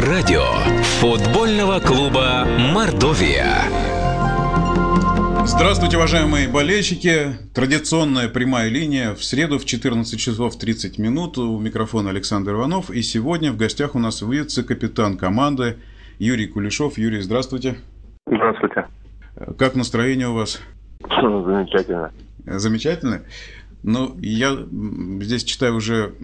Радио футбольного клуба «Мордовия». Здравствуйте, уважаемые болельщики. Традиционная прямая линия в среду в 14 часов 30 минут. У микрофона Александр Иванов. И сегодня в гостях у нас вице-капитан команды Юрий Кулешов. Юрий, здравствуйте. Здравствуйте. Как настроение у вас? Замечательно. Замечательно? Ну, я здесь читаю уже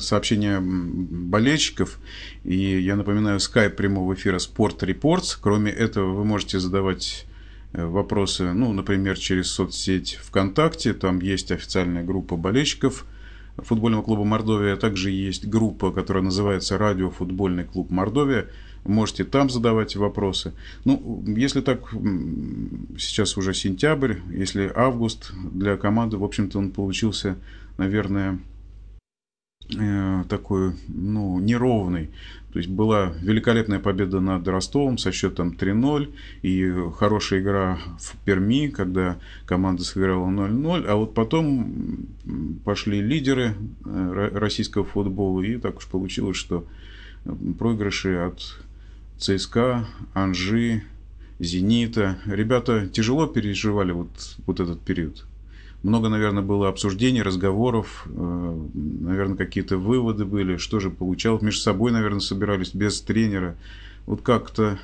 сообщения болельщиков, и я напоминаю, скайп прямого эфира Sport Reports. Кроме этого, вы можете задавать э, вопросы, ну, например, через соцсеть ВКонтакте, там есть официальная группа болельщиков футбольного клуба Мордовия, также есть группа, которая называется «Радио футбольный клуб Мордовия», Можете там задавать вопросы. Ну, если так, сейчас уже сентябрь, если август для команды, в общем-то, он получился, наверное, э, такой, ну, неровный. То есть была великолепная победа над Ростовом со счетом 3-0 и хорошая игра в Перми, когда команда сыграла 0-0, а вот потом пошли лидеры э, российского футбола и так уж получилось, что проигрыши от ЦСКА, Анжи, Зенита. Ребята тяжело переживали вот, вот этот период. Много, наверное, было обсуждений, разговоров, э, наверное, какие-то выводы были, что же получалось. Между собой, наверное, собирались без тренера. Вот как-то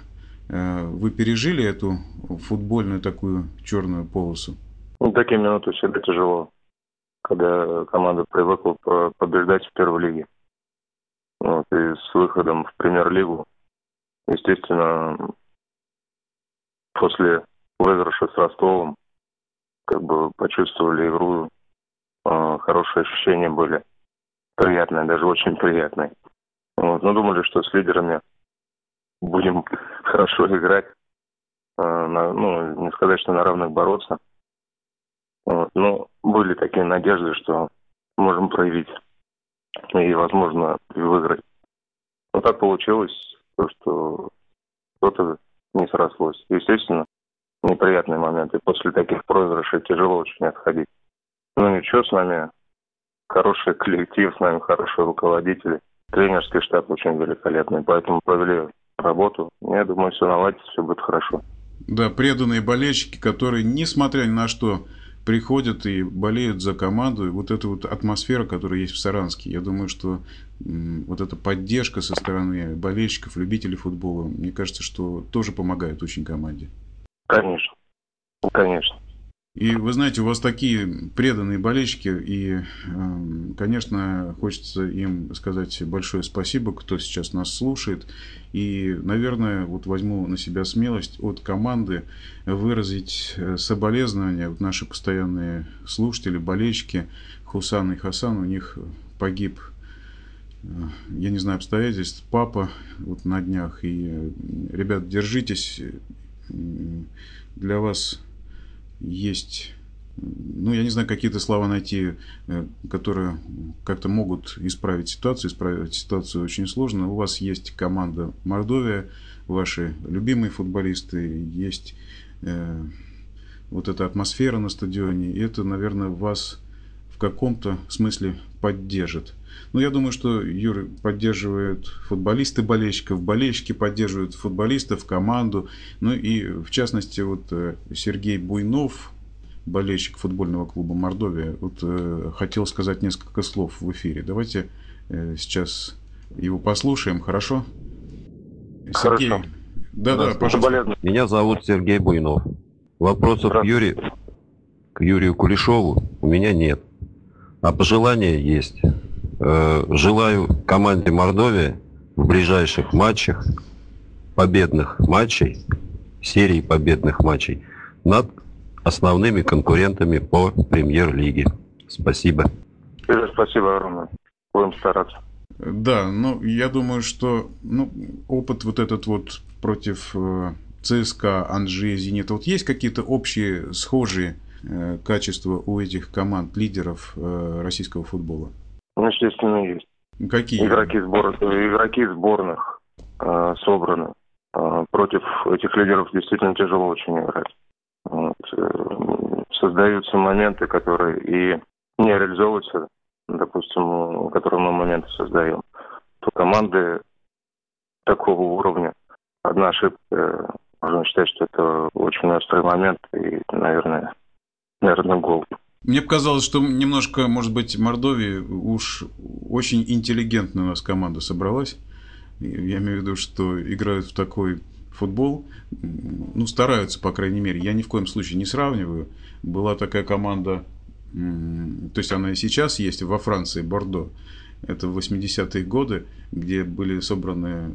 э, вы пережили эту футбольную такую черную полосу? Ну, такие минуты всегда тяжело, когда команда привыкла побеждать в первой лиге. Вот, и с выходом в премьер-лигу Естественно, после выигрыша с Ростовом как бы почувствовали игру, э, хорошие ощущения были, приятные, даже очень приятные. Вот. Но думали, что с лидерами будем хорошо играть, э, на, ну, не сказать, что на равных бороться. Вот. Но были такие надежды, что можем проявить и, возможно, выиграть. Но так получилось то, что что-то не срослось. Естественно, неприятные моменты. После таких проигрышей тяжело очень отходить. Ну ничего, с нами хороший коллектив, с нами хорошие руководители. Тренерский штаб очень великолепный, поэтому провели работу. Я думаю, все наладится, все будет хорошо. Да, преданные болельщики, которые, несмотря ни на что, приходят и болеют за команду. И вот эта вот атмосфера, которая есть в Саранске, я думаю, что вот эта поддержка со стороны болельщиков, любителей футбола, мне кажется, что тоже помогает очень команде. Конечно, конечно. И вы знаете, у вас такие преданные болельщики, и, эм, конечно, хочется им сказать большое спасибо, кто сейчас нас слушает. И, наверное, вот возьму на себя смелость от команды выразить э, соболезнования. Вот наши постоянные слушатели, болельщики Хусан и Хасан, у них погиб э, я не знаю обстоятельств, папа вот на днях. И, э, ребят, держитесь. Для вас есть, ну, я не знаю, какие-то слова найти, э, которые как-то могут исправить ситуацию. Исправить ситуацию очень сложно. У вас есть команда Мордовия, ваши любимые футболисты, есть э, вот эта атмосфера на стадионе, и это, наверное, вас в каком-то смысле поддержит. Ну, я думаю, что Юра поддерживает футболисты болельщиков, болельщики поддерживают футболистов, команду. Ну и, в частности, вот э, Сергей Буйнов, болельщик футбольного клуба Мордовия, вот э, хотел сказать несколько слов в эфире. Давайте э, сейчас его послушаем, хорошо? Сергей. Хорошо. Да, да, пожалуйста. Меня зовут Сергей Буйнов. Вопросов к Юрию, к Юрию Кулешову у меня нет. А пожелания есть. Э, желаю команде Мордовия в ближайших матчах победных матчей, серии победных матчей над основными конкурентами по премьер-лиге. Спасибо. Спасибо огромное. Будем стараться. Да, ну, я думаю, что ну, опыт вот этот вот против э, ЦСКА, Анжи, Зенита, вот есть какие-то общие, схожие э, качества у этих команд, лидеров э, российского футбола? Ну, естественно, есть. Какие? Игроки, сбор... Игроки сборных э, собраны. Э, против этих лидеров действительно тяжело очень играть. Вот. Э, создаются моменты, которые и не реализовываются, допустим, которые мы моменты создаем. То команды такого уровня. Одна ошибка, э, можно считать, что это очень острый момент и, наверное, наверное, гол. Мне показалось, что немножко, может быть, Мордовии уж очень интеллигентная у нас команда собралась. Я имею в виду, что играют в такой футбол, ну, стараются, по крайней мере. Я ни в коем случае не сравниваю. Была такая команда, то есть она и сейчас есть во Франции, Бордо. Это 80-е годы, где были собраны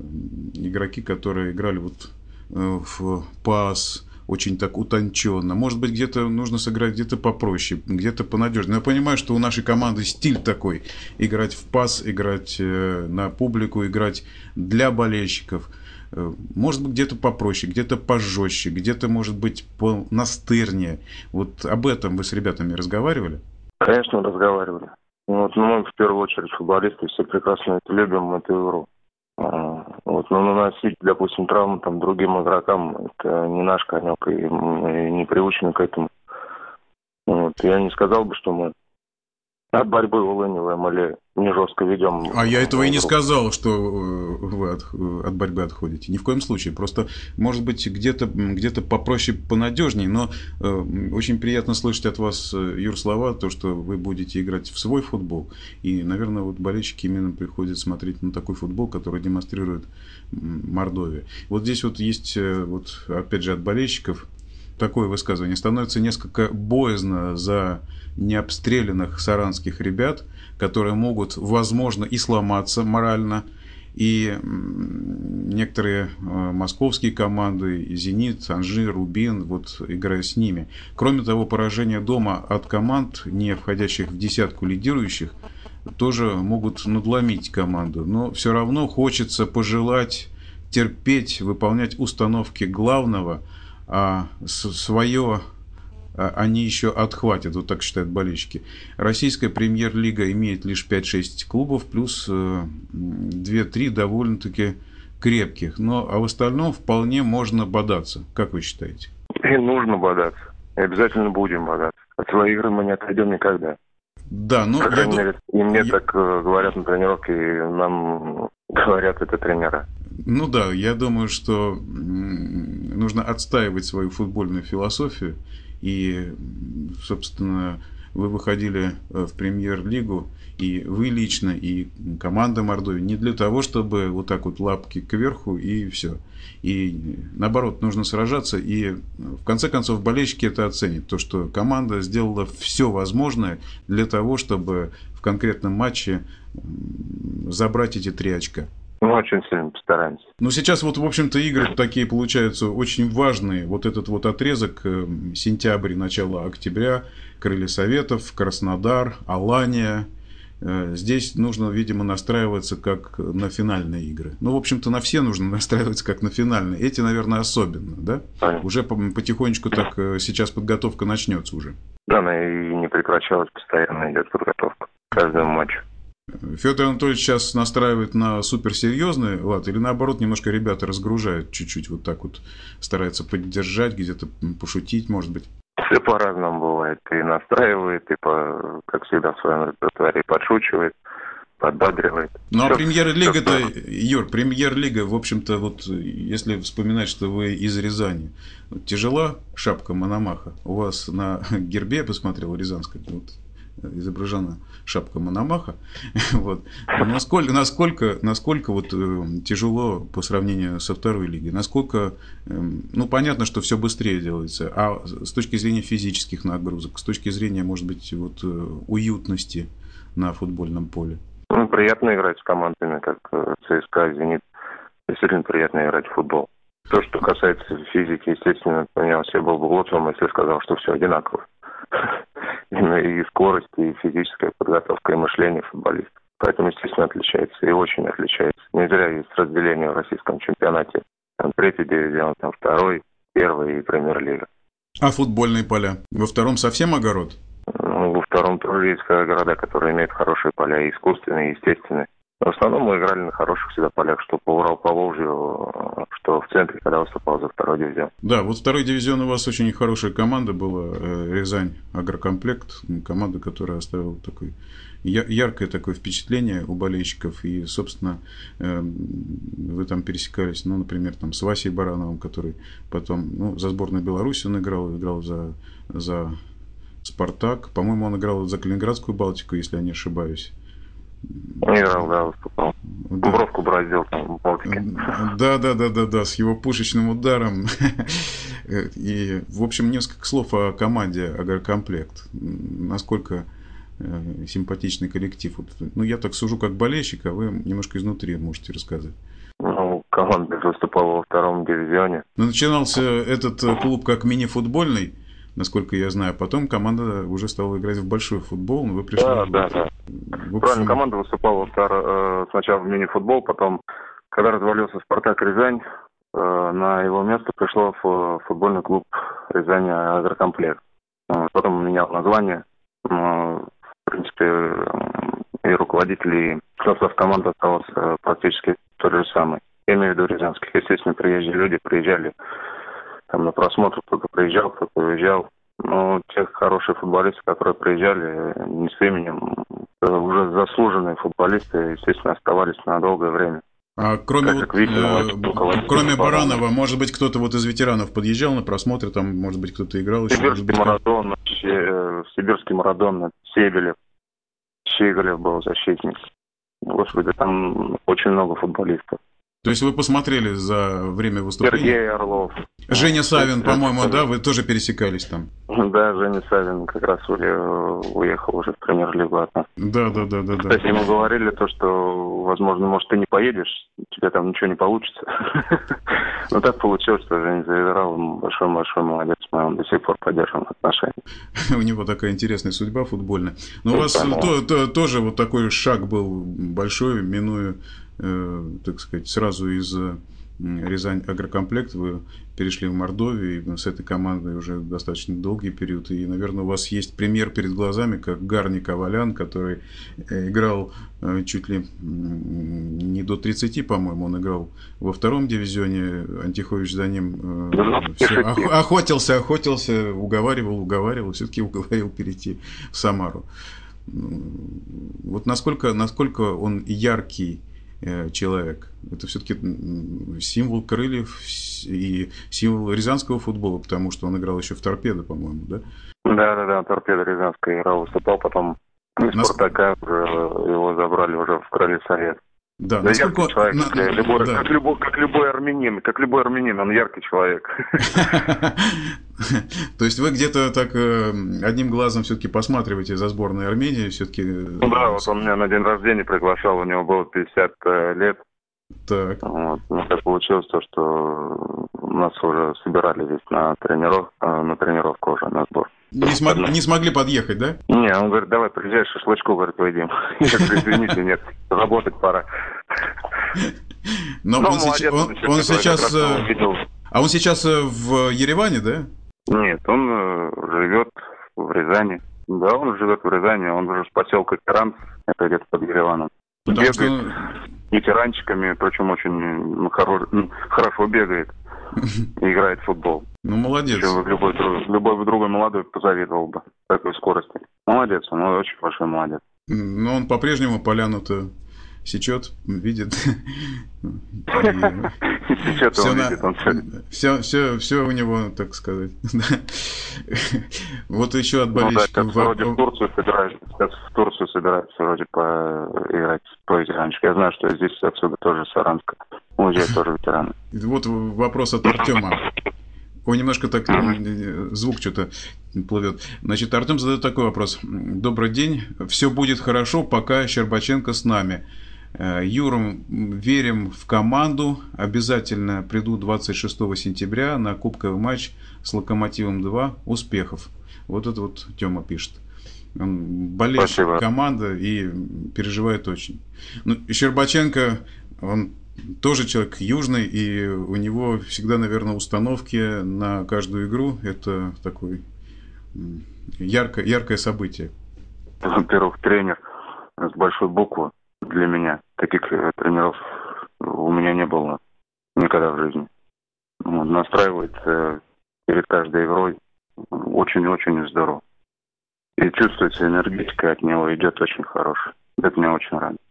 игроки, которые играли вот э, в пас, очень так утонченно. Может быть, где-то нужно сыграть где-то попроще, где-то понадежнее. Но я понимаю, что у нашей команды стиль такой. Играть в пас, играть э, на публику, играть для болельщиков. Э, может быть, где-то попроще, где-то пожестче, где-то, может быть, настырнее. Вот об этом вы с ребятами разговаривали? Конечно, разговаривали. Вот, ну, мы в первую очередь футболисты все прекрасно любим, эту игру. А, вот, но наносить, допустим, травму там другим игрокам, это не наш конек, и мы не приучены к этому. Вот, я не сказал бы, что мы от борьбы улыниваем или не жестко ведем. А я этого и не сказал, что э, вы от, от борьбы отходите. Ни в коем случае. Просто, может быть, где-то где попроще, понадежнее, но э, очень приятно слышать от вас, э, Юр, слова, то, что вы будете играть в свой футбол. И, наверное, вот болельщики именно приходят смотреть на такой футбол, который демонстрирует Мордовия. Вот здесь вот есть, э, вот, опять же, от болельщиков такое высказывание. Становится несколько боязно за необстрелянных саранских ребят, которые могут, возможно, и сломаться морально, и некоторые э, московские команды, «Зенит», «Анжи», «Рубин», вот играя с ними. Кроме того, поражение дома от команд, не входящих в десятку лидирующих, тоже могут надломить команду. Но все равно хочется пожелать терпеть, выполнять установки главного, а свое а, они еще отхватят, вот так считают болельщики. Российская премьер-лига имеет лишь 5-6 клубов, плюс 2-3 э, довольно-таки крепких. Но а в остальном вполне можно бодаться. Как вы считаете? И нужно бодаться. И обязательно будем бодаться. От своей игры мы не отойдем никогда. Да, ну... По крайней мере, и мне я... так э, говорят на тренировке, и нам говорят это тренера. Ну да, я думаю, что нужно отстаивать свою футбольную философию и, собственно, вы выходили э, в премьер-лигу, и вы лично, и команда Мордовии, не для того, чтобы вот так вот лапки кверху и все. И наоборот, нужно сражаться, и в конце концов болельщики это оценят. То, что команда сделала все возможное для того, чтобы в конкретном матче забрать эти три очка. Мы очень сильно постараемся. Ну, сейчас вот, в общем-то, игры такие получаются очень важные. Вот этот вот отрезок, э, сентябрь, начало октября, Крылья Советов, Краснодар, Алания. Э, здесь нужно, видимо, настраиваться как на финальные игры. Ну, в общем-то, на все нужно настраиваться как на финальные. Эти, наверное, особенно, да? Понятно. Уже потихонечку так э, сейчас подготовка начнется уже. Да, она и не прекращалась, постоянно идет подготовка к каждому матчу. Федор Анатольевич сейчас настраивает на суперсерьезный лад или наоборот немножко ребята разгружают чуть-чуть, вот так вот старается поддержать, где-то пошутить, может быть? Все по-разному бывает. И настраивает, и, по, как всегда, в своем репертуаре подшучивает, подбадривает. Ну, а премьер-лига-то, Юр, премьер-лига, в общем-то, вот если вспоминать, что вы из Рязани, тяжела шапка Мономаха? У вас на гербе, я посмотрел, Рязанской, вот, изображена шапка Мономаха. вот. Насколько, насколько, насколько вот, э, тяжело по сравнению со второй лигой? Насколько, э, ну, понятно, что все быстрее делается, а с точки зрения физических нагрузок, с точки зрения, может быть, вот, э, уютности на футбольном поле? Ну, приятно играть с командами, как э, ЦСКА, Зенит. Действительно приятно играть в футбол. То, что касается физики, естественно, меня все был бы глупцем, если сказал, что все одинаково. и скорость, и физическая подготовка, и мышление футболиста. Поэтому, естественно, отличается. И очень отличается. Не зря есть разделение в российском чемпионате. Там третий дивизион, там второй, первый и премьер-лига. А футбольные поля? Во втором совсем огород? Ну, во втором тоже есть города, которые имеют хорошие поля, и искусственные, и естественные. В основном мы играли на хороших всегда полях, что по Урал, по Волжью, что в центре, когда выступал за второй дивизион. Да, вот второй дивизион у вас очень хорошая команда была, э, Рязань Агрокомплект, команда, которая оставила такой яркое такое впечатление у болельщиков. И, собственно, эм, вы там пересекались, ну, например, там с Васей Барановым, который потом, ну, за сборную Беларуси он играл, играл за, за Спартак. По-моему, он играл за Калининградскую Балтику, если я не ошибаюсь. Играл, да, выступал. Да. Бровку бороздил там в Балтике. Да, да, да, да, да, с его пушечным ударом. И, в общем, несколько слов о команде Агрокомплект. Насколько Э, симпатичный коллектив. Вот, ну, я так сужу как болельщик, а вы немножко изнутри можете рассказать. Ну, команда выступала во втором дивизионе. Ну, начинался этот э, клуб как мини-футбольный, насколько я знаю. Потом команда уже стала играть в большой футбол. Вы пришли... Да, да, да. общем... Правильно, команда выступала втор... Э, сначала в мини-футбол, потом, когда развалился «Спартак» Рязань, на его место пришло футбольный клуб Рязань Агрокомплект. Потом менял название в принципе, и руководители, и состав команды остался практически тот же самый. Я имею в виду рязанских. Естественно, приезжие люди приезжали там на просмотр, кто-то приезжал, кто-то уезжал. Но тех хорошие футболисты, которые приезжали, не с именем, уже заслуженные футболисты, естественно, оставались на долгое время. А кроме, вот, э, кроме Баранова, может быть, кто-то вот из ветеранов подъезжал на просмотры, там, может быть, кто-то играл еще? Сибирский быть, Марадон, э, Сибирский Марадон, Себелев, Щеголев был защитник. Господи, там очень много футболистов. То есть вы посмотрели за время выступления? Сергей Орлов. Женя Савин, по-моему, да? Вы тоже пересекались там? Да, Женя Савин как раз уехал уже в премьер-лигу от нас. Да, да, да, да. Кстати, ему говорили то, что, возможно, может, ты не поедешь, тебе там ничего не получится. Но так получилось, что Женя заиграл. Большой-большой молодец. Мы до сих пор поддерживаем отношения. У него такая интересная судьба футбольная. Но у вас тоже вот такой шаг был большой, минуя так сказать, сразу из э, Рязань Агрокомплект вы перешли в Мордовию, и с этой командой уже достаточно долгий период. И, наверное, у вас есть пример перед глазами, как Гарни Ковалян, который э, играл чуть ли не до 30, по-моему, он играл во втором дивизионе, Антихович за ним все, охотился, охотился, уговаривал, уговаривал, все-таки уговорил перейти в Самару. Вот насколько, насколько он яркий Э, человек. Это все-таки символ крыльев и символ рязанского футбола, потому что он играл еще в торпедо, по-моему, да? Да, да, да, торпедо рязанская играл, выступал, потом из Нас... Спартака уже его забрали уже в крылья совет. Да, да насколько... яркий человек, на... как, любой, да. как, любой, как любой армянин, как любой армянин, он яркий человек. То есть вы где-то так э, одним глазом все-таки посматриваете за сборной Армении, все-таки... Э, ну да, вот он меня на день рождения приглашал, у него было 50 э, лет. Так. Вот. Ну, так получилось то, что нас уже собирали здесь на тренировку, на тренировку уже, на сбор. Не, смог, не смогли подъехать, да? Не, он говорит, давай приезжай, шашлычку, говорит, поедим. Я говорю, извините, нет, работать пора. Но, Но он, молодец, он, он сейчас... А он сейчас в Ереване, да? Нет, он э, живет в Рязани. Да, он живет в Рязани, он уже с поселка Керанц, это где-то под Ереваном. Потому бегает что... ветеранчиками, причем очень ну, хоро... Ну, хорошо бегает и играет в футбол. Ну, молодец. любой, любой другой молодой позавидовал бы такой скорости. Молодец, он очень большой молодец. Но он по-прежнему поляну-то сечет, видит. Сечет, все, он видит, он все, все, все у него, так сказать. вот еще от болельщиков. Ну, да, вроде в Турцию собираются, сейчас в Турцию собираются вроде поиграть по ветеранчику. Я знаю, что здесь отсюда тоже Саранска. Уезжают тоже ветераны. Вот вопрос от Артема. Ой, немножко так звук что-то плывет. Значит, Артем задает такой вопрос. Добрый день. Все будет хорошо, пока Щербаченко с нами. Э, Юром верим в команду. Обязательно приду 26 сентября на кубковый матч с Локомотивом 2. Успехов. Вот это вот Тёма пишет. Он болеет Спасибо. команда и переживает очень. Ну, Щербаченко, он тоже человек южный, и у него всегда, наверное, установки на каждую игру. Это такое яркое, яркое событие. Во-первых, тренер с большой буквы для меня. Таких э, тренеров у меня не было никогда в жизни. Вот, настраивает э, перед каждой игрой очень-очень здорово. И чувствуется энергетика от него идет очень хорошая. Это меня очень радует.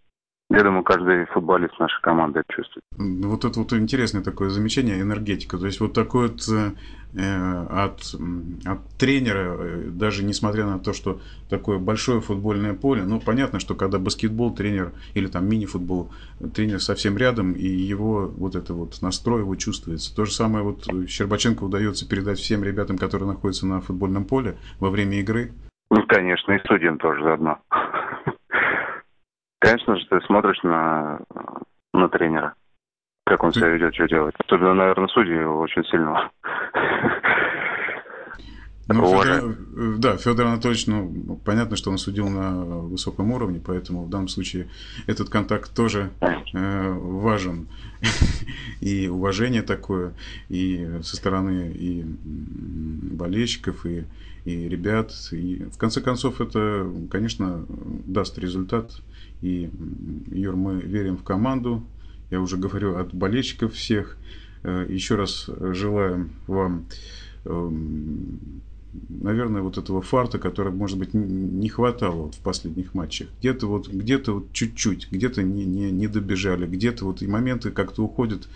Я думаю, каждый футболист нашей команды это чувствует. Вот это вот интересное такое замечание, энергетика. То есть вот такой вот э, от, от тренера, э, даже несмотря на то, что такое большое футбольное поле, ну, понятно, что когда баскетбол, тренер, или там мини-футбол, тренер совсем рядом, и его вот это вот настрой его чувствуется. То же самое вот Щербаченко удается передать всем ребятам, которые находятся на футбольном поле во время игры. Ну, конечно, и судьям тоже заодно. Конечно же, ты смотришь на, на тренера, как он себя ведет, что делает. Особенно, наверное, судьи его очень сильно ну, Федор, да, Федор Анатольевич, ну, понятно, что он судил на высоком уровне, поэтому в данном случае этот контакт тоже э, важен. и уважение такое, и со стороны и болельщиков, и, и ребят. И в конце концов это, конечно, даст результат. И, Юр, мы верим в команду. Я уже говорю от болельщиков всех. Э, Еще раз желаем вам эм, наверное, вот этого фарта, который, может быть, не хватало в последних матчах. Где-то вот, где-то вот чуть-чуть, где-то не, не, не добежали, где-то вот и моменты как-то уходят,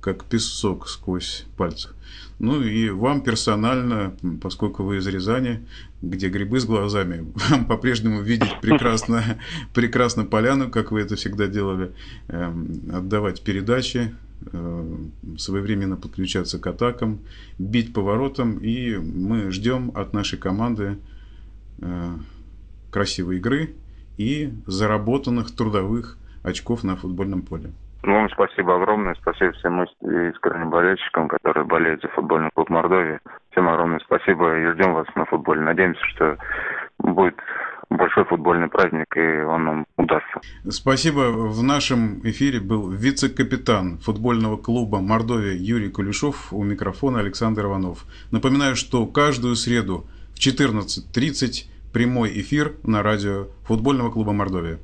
как песок сквозь пальцы. Ну и вам персонально, поскольку вы из Рязани, где грибы с глазами, вам по-прежнему видеть прекрасно, прекрасно поляну, как вы это всегда делали, эм, отдавать передачи, э, своевременно подключаться к атакам, бить поворотом, и мы ждем от нашей команды э, красивой игры и заработанных трудовых очков на футбольном поле. Ну, вам спасибо огромное. Спасибо всем искренним болельщикам, которые болеют за футбольный клуб Мордовии. Всем огромное спасибо и ждем вас на футболе. Надеемся, что будет большой футбольный праздник, и он нам удастся. Спасибо. В нашем эфире был вице-капитан футбольного клуба Мордовия Юрий Кулешов, у микрофона Александр Иванов. Напоминаю, что каждую среду в 14.30 прямой эфир на радио футбольного клуба Мордовия.